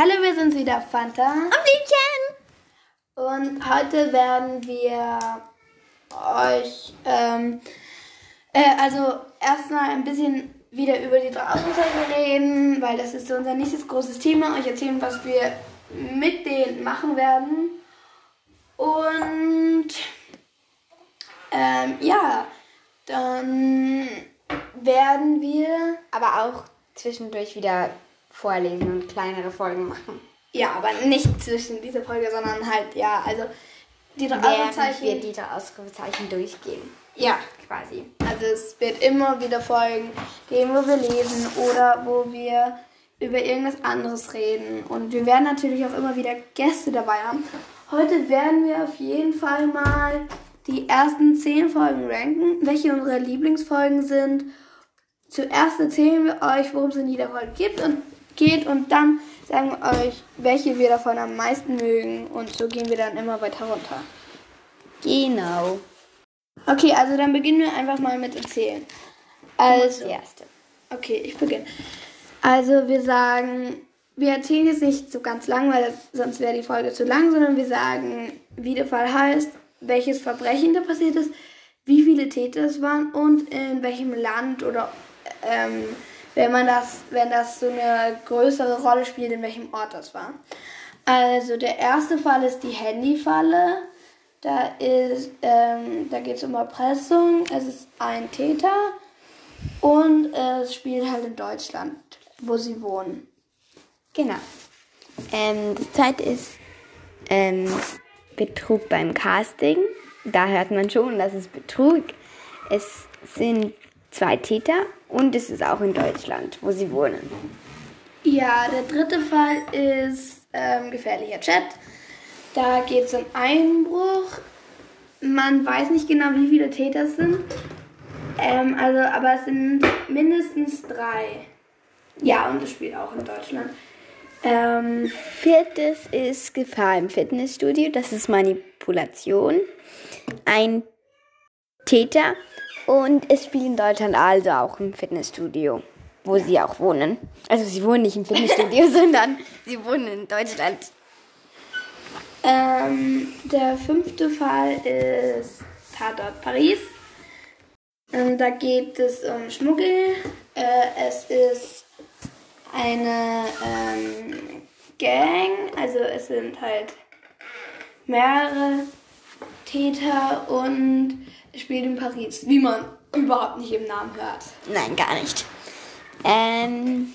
Hallo, wir sind wieder Fanta. Und Blümchen! Und heute werden wir euch, ähm, äh, also erstmal ein bisschen wieder über die drei Ausrufezeichen reden, weil das ist so unser nächstes großes Thema. Euch erzählen, was wir mit denen machen werden. Und ähm, ja, dann werden wir, Aber auch zwischendurch wieder vorlesen und kleinere Folgen machen. ja, aber nicht zwischen dieser Folge, sondern halt, ja, also die drei Während wir Ausrufezeichen. die drei Ausrufezeichen durchgehen. Ja, Quasi. Also es wird immer wieder Folgen geben, wo wir lesen oder wo wir über irgendwas anderes reden. Und wir werden natürlich auch immer wieder Gäste dabei haben. Heute werden wir auf jeden Fall mal die ersten zehn Folgen ranken, welche unsere Lieblingsfolgen sind. Zuerst erzählen wir euch, worum es in jeder Folge gibt und geht und dann sagen wir euch, welche wir davon am meisten mögen. Und so gehen wir dann immer weiter runter. Genau. Okay, also dann beginnen wir einfach mal mit erzählen. Also, Die erste. Okay, ich beginne. Also wir sagen, wir erzählen jetzt nicht so ganz lang, weil sonst wäre die Folge zu lang, sondern wir sagen, wie der Fall heißt, welches Verbrechen da passiert ist, wie viele Täter es waren und in welchem Land oder ähm, wenn man das, wenn das so eine größere Rolle spielt, in welchem Ort das war. Also der erste Fall ist die Handyfalle. Da ist, ähm, da geht es um Erpressung. Es ist ein Täter und es spielt halt in Deutschland, wo sie wohnen. Genau. Ähm, das zweite ist ähm, Betrug beim Casting. Da hört man schon, dass es Betrug. Es sind zwei Täter und es ist auch in Deutschland, wo sie wohnen. Ja, der dritte Fall ist ähm, gefährlicher Chat. Da geht es um Einbruch. Man weiß nicht genau, wie viele Täter es sind. Ähm, also, aber es sind mindestens drei. Ja, und es spielt auch in Deutschland. Ähm, Viertes ist Gefahr im Fitnessstudio. Das ist Manipulation. Ein Täter und es spielt in Deutschland also auch im Fitnessstudio, wo sie auch wohnen. Also sie wohnen nicht im Fitnessstudio, sondern sie wohnen in Deutschland. Ähm, der fünfte Fall ist Tatort Paris. Ähm, da geht es um Schmuggel. Äh, es ist eine ähm, Gang, also es sind halt mehrere Täter und spielt in Paris, wie man überhaupt nicht im Namen hört. Nein, gar nicht. Ähm,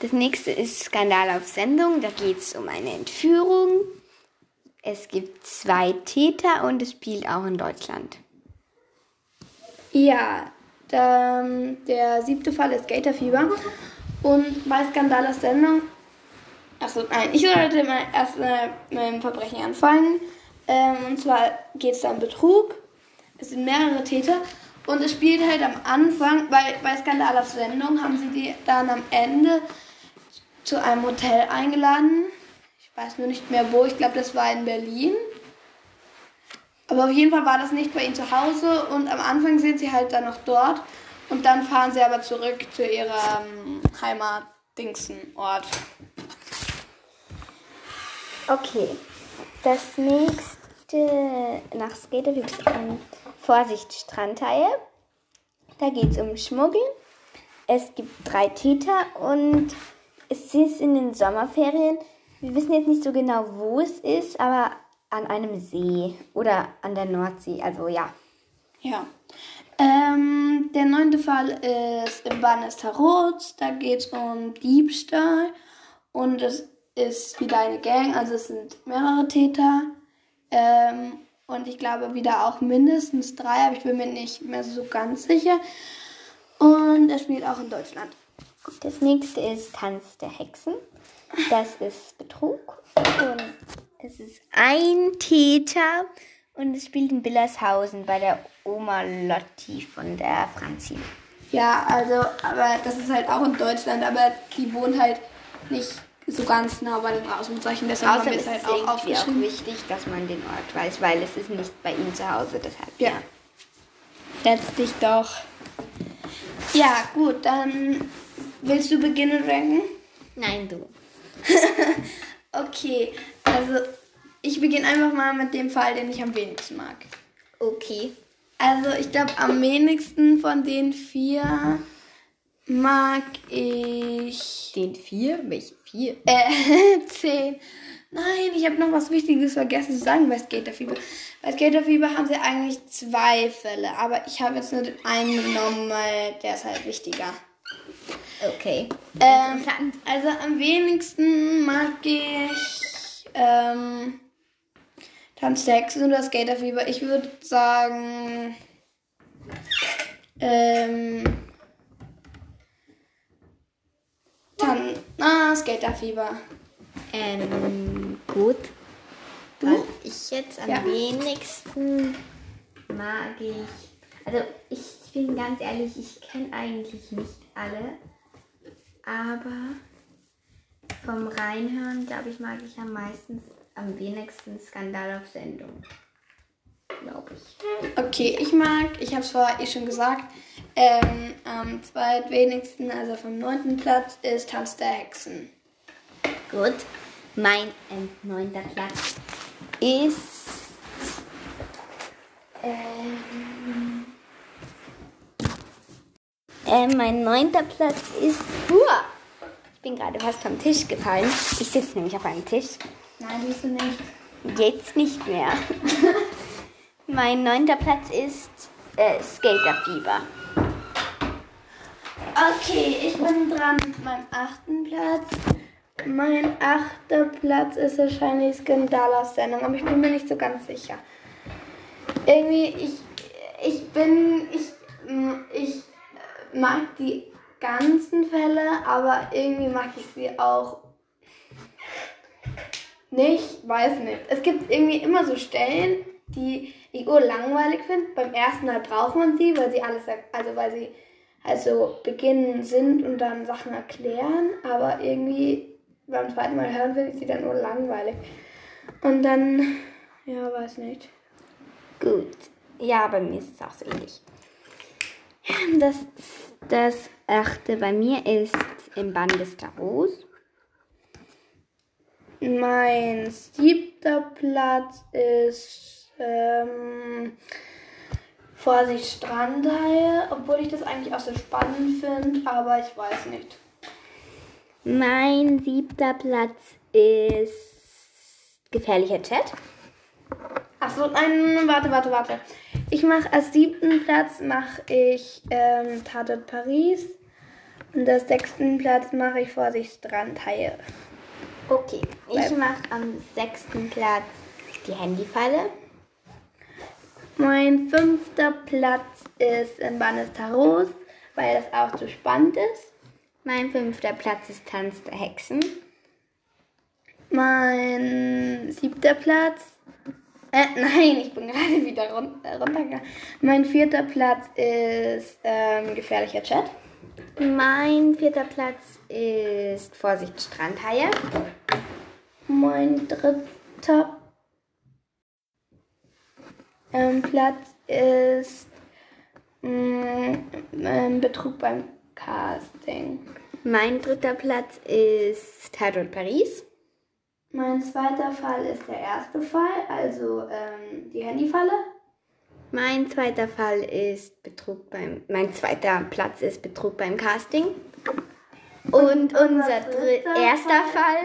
das nächste ist Skandal auf Sendung. Da geht es um eine Entführung. Es gibt zwei Täter und es spielt auch in Deutschland. Ja, der, der siebte Fall ist Gatorfieber. Und bei Skandal aus Sendung. Achso, nein, ich sollte mal erst äh, mit dem Verbrechen anfangen. Ähm, und zwar geht es da um Betrug. Es sind mehrere Täter. Und es spielt halt am Anfang, weil bei Skandal auf Sendung haben sie die dann am Ende zu einem Hotel eingeladen. Ich weiß nur nicht mehr wo. Ich glaube, das war in Berlin. Aber auf jeden Fall war das nicht bei ihnen zu Hause und am Anfang sind sie halt dann noch dort und dann fahren sie aber zurück zu ihrem Heimat-Dingsen-Ort. Okay. Das nächste nach Skater gibt es an Vorsicht Strandhaie. Da geht es um Schmuggel. Es gibt drei Täter und es ist in den Sommerferien. Wir wissen jetzt nicht so genau, wo es ist, aber an einem See oder an der Nordsee. Also ja. Ja. Ähm, der neunte Fall ist im Bannes Tarot. Da geht es um Diebstahl und es ist wieder eine Gang, also es sind mehrere Täter. Ähm, und ich glaube wieder auch mindestens drei, aber ich bin mir nicht mehr so ganz sicher. Und er spielt auch in Deutschland. Das nächste ist Tanz der Hexen. Das ist Betrug. Und es ist ein Täter und es spielt in Billershausen bei der Oma Lotti von der Franzi. Ja, also, aber das ist halt auch in Deutschland, aber die wohnt halt nicht so ganz nah bei den Ausrufezeichen. Deshalb haben Außerdem wir ist es halt auch irgendwie auch aufgeschrieben. wichtig, dass man den Ort weiß, weil es ist nicht bei ihm zu Hause. Deshalb Ja. Setz dich doch. Ja, gut, dann willst du beginnen ranken? Nein, du. okay, also ich beginne einfach mal mit dem Fall, den ich am wenigsten mag. Okay. Also ich glaube, am wenigsten von den vier mag ich Den vier? Welche vier? äh, zehn. Nein, ich habe noch was Wichtiges vergessen zu sagen bei Skaterfieber. Bei Skaterfieber haben sie eigentlich zwei Fälle, aber ich habe jetzt nur den einen genommen, weil der ist halt wichtiger. Okay. Ähm, also am wenigsten mag ich ähm, Tanz der Hexen oder Skaterfieber. Ich würde sagen ähm, ah, Skaterfieber. Ähm, gut. Du? Weil ich jetzt am Ja. wenigsten mag ich. Also ich bin ganz ehrlich, ich kenne eigentlich nicht alle. Aber vom Reinhören, glaube ich, mag ich am meisten, am wenigsten Skandal auf Sendung. Glaube ich. Okay, ich mag, ich habe es vorher eh schon gesagt, ähm, am zweitwenigsten, also vom neunten Platz, ist Tanz der Hexen. Gut. Mein ähm, neunter Platz ist. Ähm, ähm, mein neunter Platz ist. Hua! Ich bin gerade fast vom Tisch gefallen. Ich sitze nämlich auf einem Tisch. Nein, siehst du nicht. Jetzt nicht mehr. mein neunter Platz ist äh, Skaterfieber. Okay, ich bin dran mit meinem achten Platz. Mein achter Platz ist wahrscheinlich Skandalausendung, aber ich bin mir nicht so ganz sicher. Irgendwie, ich, ich bin, ich, ich mag die ganzen Fälle, aber irgendwie mag ich sie auch nicht, weiß nicht. Es gibt irgendwie immer so Stellen, die ich urlangweilig finde. Beim ersten Mal braucht man sie, weil sie alles, also weil sie also beginnen sind und dann Sachen erklären, aber irgendwie beim zweiten Mal hören finde ich sie dann nur langweilig. Und dann, ja, weiß nicht. Gut. Ja, bei mir ist es auch so ähnlich. Das, das achte bei mir ist im Band des Tarots. Mein siebter Platz ist ähm, Vorsicht Strandhaie, obwohl ich das eigentlich auch so spannend finde, aber ich weiß nicht. Mein siebter Platz ist gefährlicher Chat. Achso, nein, warte, warte, warte. Ich mache als siebten Platz mache ich ähm, Tatort Paris und als sechsten Platz mache ich Vorsicht Strandhaie. Okay, ich mache am sechsten Platz die Handyfalle. Mein fünfter Platz ist des Tarots, weil das auch so spannend ist. Mein fünfter Platz ist Tanz der Hexen. Mein siebter Platz. Äh, nein, ich bin gerade wieder run äh, runtergegangen. Mein vierter Platz ist ähm, gefährlicher Chat. Mein vierter Platz ist Vorsicht Strandhaie. Mein dritter ähm, Platz ist mh, ähm, Betrug beim Casting. Mein dritter Platz ist Tatort Paris. Mein zweiter Fall ist der erste Fall, also ähm, die Handyfalle. Mein zweiter Fall ist Betrug beim. Mein zweiter Platz ist Betrug beim Casting. Und unser dr dritter erster Fall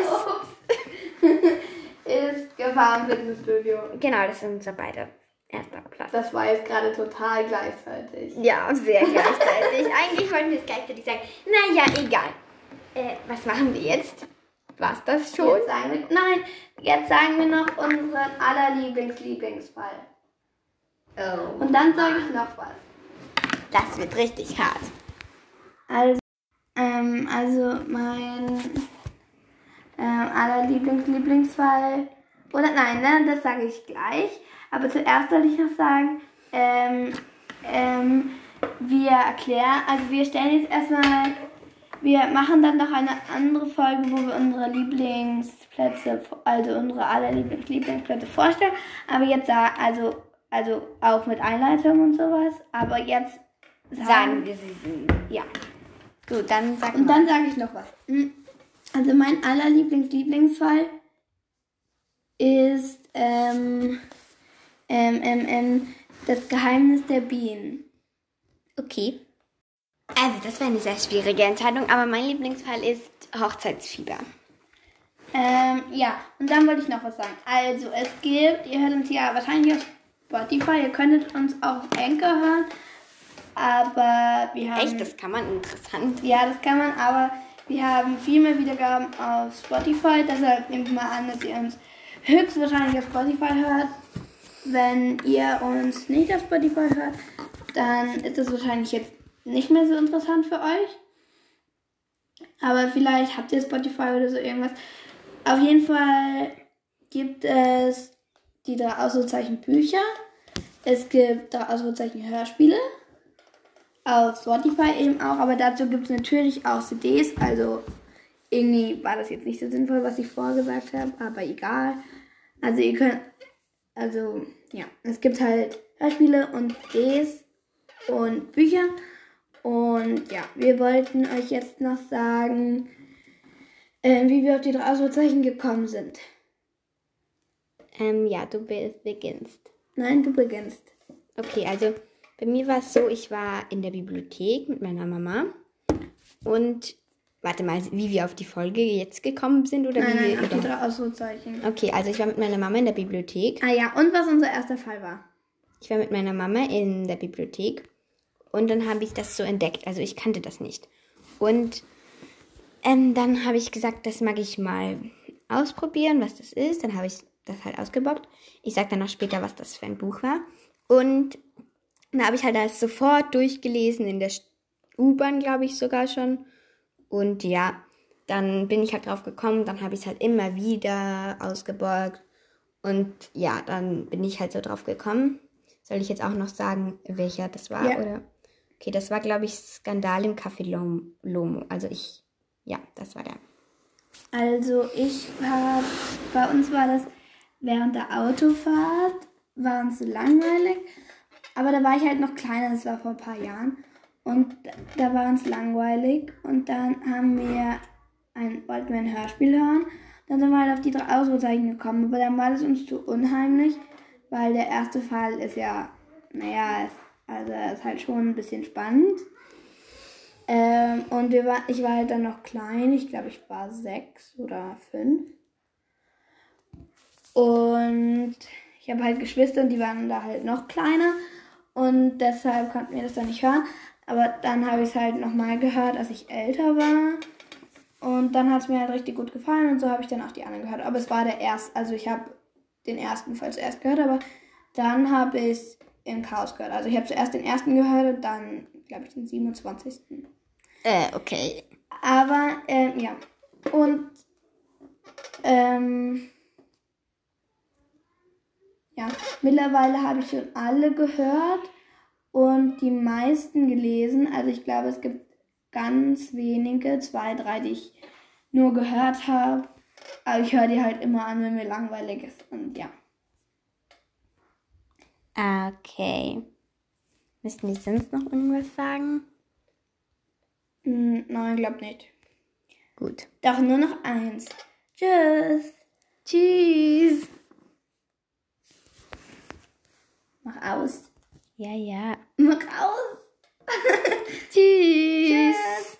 ist. Ist Gefahr im Fitnessstudio. Genau, das ist unser beider erster Platz. Das war jetzt gerade total gleichzeitig. Ja, sehr gleichzeitig. Eigentlich wollten wir es gleichzeitig sagen. Naja, egal. Äh, was machen wir jetzt? War's das schon? Jetzt sagen wir, nein, jetzt sagen wir noch unseren aller Lieblings-Lieblingsfall. Oh. Und dann sage ich noch was. Das wird richtig hart. Also, ähm, also mein ähm, aller Lieblings-Lieblingsfall. Oder nein, ne, das sage ich gleich. Aber zuerst soll ich noch sagen, ähm, ähm, wir erklären, also wir stellen jetzt erstmal, wir machen dann noch eine andere Folge, wo wir unsere Lieblingsplätze, also unsere aller Lieblings Lieblingsplätze vorstellen. Aber jetzt also, also auch mit Einleitung und sowas. Aber jetzt Sagen wir sie ja. Gut, dann sag Und mal. dann sage ich noch was. Hm. Also mein allerlieblings-Lieblingsfall ist ähm, ähm, ähm, ähm, das Geheimnis der Bienen. Okay. Also, das wäre eine sehr schwierige Entscheidung, aber mein Lieblingsfall ist Hochzeitsfieber. Ähm, ja, und dann wollte ich noch was sagen. Also, es gibt, ihr hört uns ja wahrscheinlich auf Spotify, ihr könntet uns auch auf Anchor hören, aber wir haben... Echt, das kann man interessant. Ja, das kann man, aber wir haben viel mehr Wiedergaben auf Spotify, deshalb nehmt mal an, dass ihr uns höchstwahrscheinlich auf Spotify hört. Wenn ihr uns nicht auf Spotify hört, dann ist das wahrscheinlich jetzt nicht mehr so interessant für euch. Aber vielleicht habt ihr Spotify oder so irgendwas. Auf jeden Fall gibt es die drei Ausrufezeichen Bücher. Es gibt drei Ausrufezeichen Hörspiele. Auf Spotify eben auch, aber dazu gibt es natürlich auch CDs. Also irgendwie war das jetzt nicht so sinnvoll, was ich vorher gesagt habe, aber egal. Also ihr könnt, also ja, es gibt halt Hörspiele und CDs und Bücher. Und ja, wir wollten euch jetzt noch sagen, äh, wie wir auf die drei Ausrufezeichen gekommen sind. Ähm, ja, du be- beginnst. Nein, du beginnst. Okay, also bei mir war es so, ich war in der Bibliothek mit meiner Mama und warte mal, wie wir auf die Folge jetzt gekommen sind oder Nein, wie nein, wir oder? drei Ausrufezeichen. Okay, also ich war mit meiner Mama in der Bibliothek. Ah ja, und was unser erster Fall war. Ich war mit meiner Mama in der Bibliothek und dann habe ich das so entdeckt. Also ich kannte das nicht. Und ähm, dann habe ich gesagt, das mag ich mal ausprobieren, was das ist. Dann habe ich das halt ausgebockt. Ich sage dann noch später, was das für ein Buch war. Und dann habe ich halt das sofort durchgelesen in der U-Bahn, glaube ich sogar schon. Und ja, dann bin ich halt drauf gekommen. Dann habe ich es halt immer wieder ausgebeugt. Und ja, dann bin ich halt so drauf gekommen. Soll ich jetzt auch noch sagen, welcher das war? Ja. Oder? Okay, das war, glaube ich, Skandal im Café Lom- Lomo. Also ich, ja, das war der. Also ich war, bei uns war das während der Autofahrt, war uns so langweilig. Aber da war ich halt noch kleiner, das war vor ein paar Jahren. Und da war uns langweilig. Und dann haben wir ein, wollten wir ein Hörspiel hören. Dann sind wir halt auf die drei Ausrufezeichen gekommen. Aber dann war das uns zu unheimlich, weil der erste Fall ist ja, naja, ist, also ist halt schon ein bisschen spannend. Ähm, und wir war, ich war halt dann noch klein, ich glaube, ich war sechs oder fünf. Und ich habe halt Geschwister und die waren da halt noch kleiner. Und deshalb konnten wir das dann nicht hören. Aber dann habe ich es halt nochmal gehört, als ich älter war. Und dann hat es mir halt richtig gut gefallen und so habe ich dann auch die anderen gehört. Aber es war der erste, also ich habe den ersten Fall zuerst gehört, aber dann habe ich es im Chaos gehört. Also ich habe zuerst den ersten gehört und dann, glaube ich, den 27. Äh, okay. Aber, ähm, ja. Und, ähm, ja, mittlerweile habe ich schon alle gehört und die meisten gelesen. Also ich glaube, es gibt ganz wenige, zwei, drei, die ich nur gehört habe. Aber ich höre die halt immer an, wenn mir langweilig ist. Und ja. Okay. Müssen die sonst noch irgendwas sagen? Hm, nein, glaub nicht. Gut. Doch nur noch eins. Tschüss. Tschüss. Mach aus. Ja, ja. Mach aus. Tschüss. Tschüss.